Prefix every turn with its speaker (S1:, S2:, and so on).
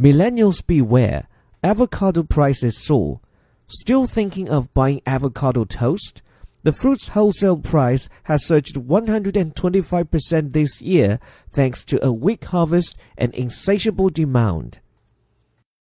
S1: Millennials beware. Avocado prices soar. Still thinking of buying avocado toast? The fruit's wholesale price has surged 125% this year thanks to a weak harvest and insatiable demand.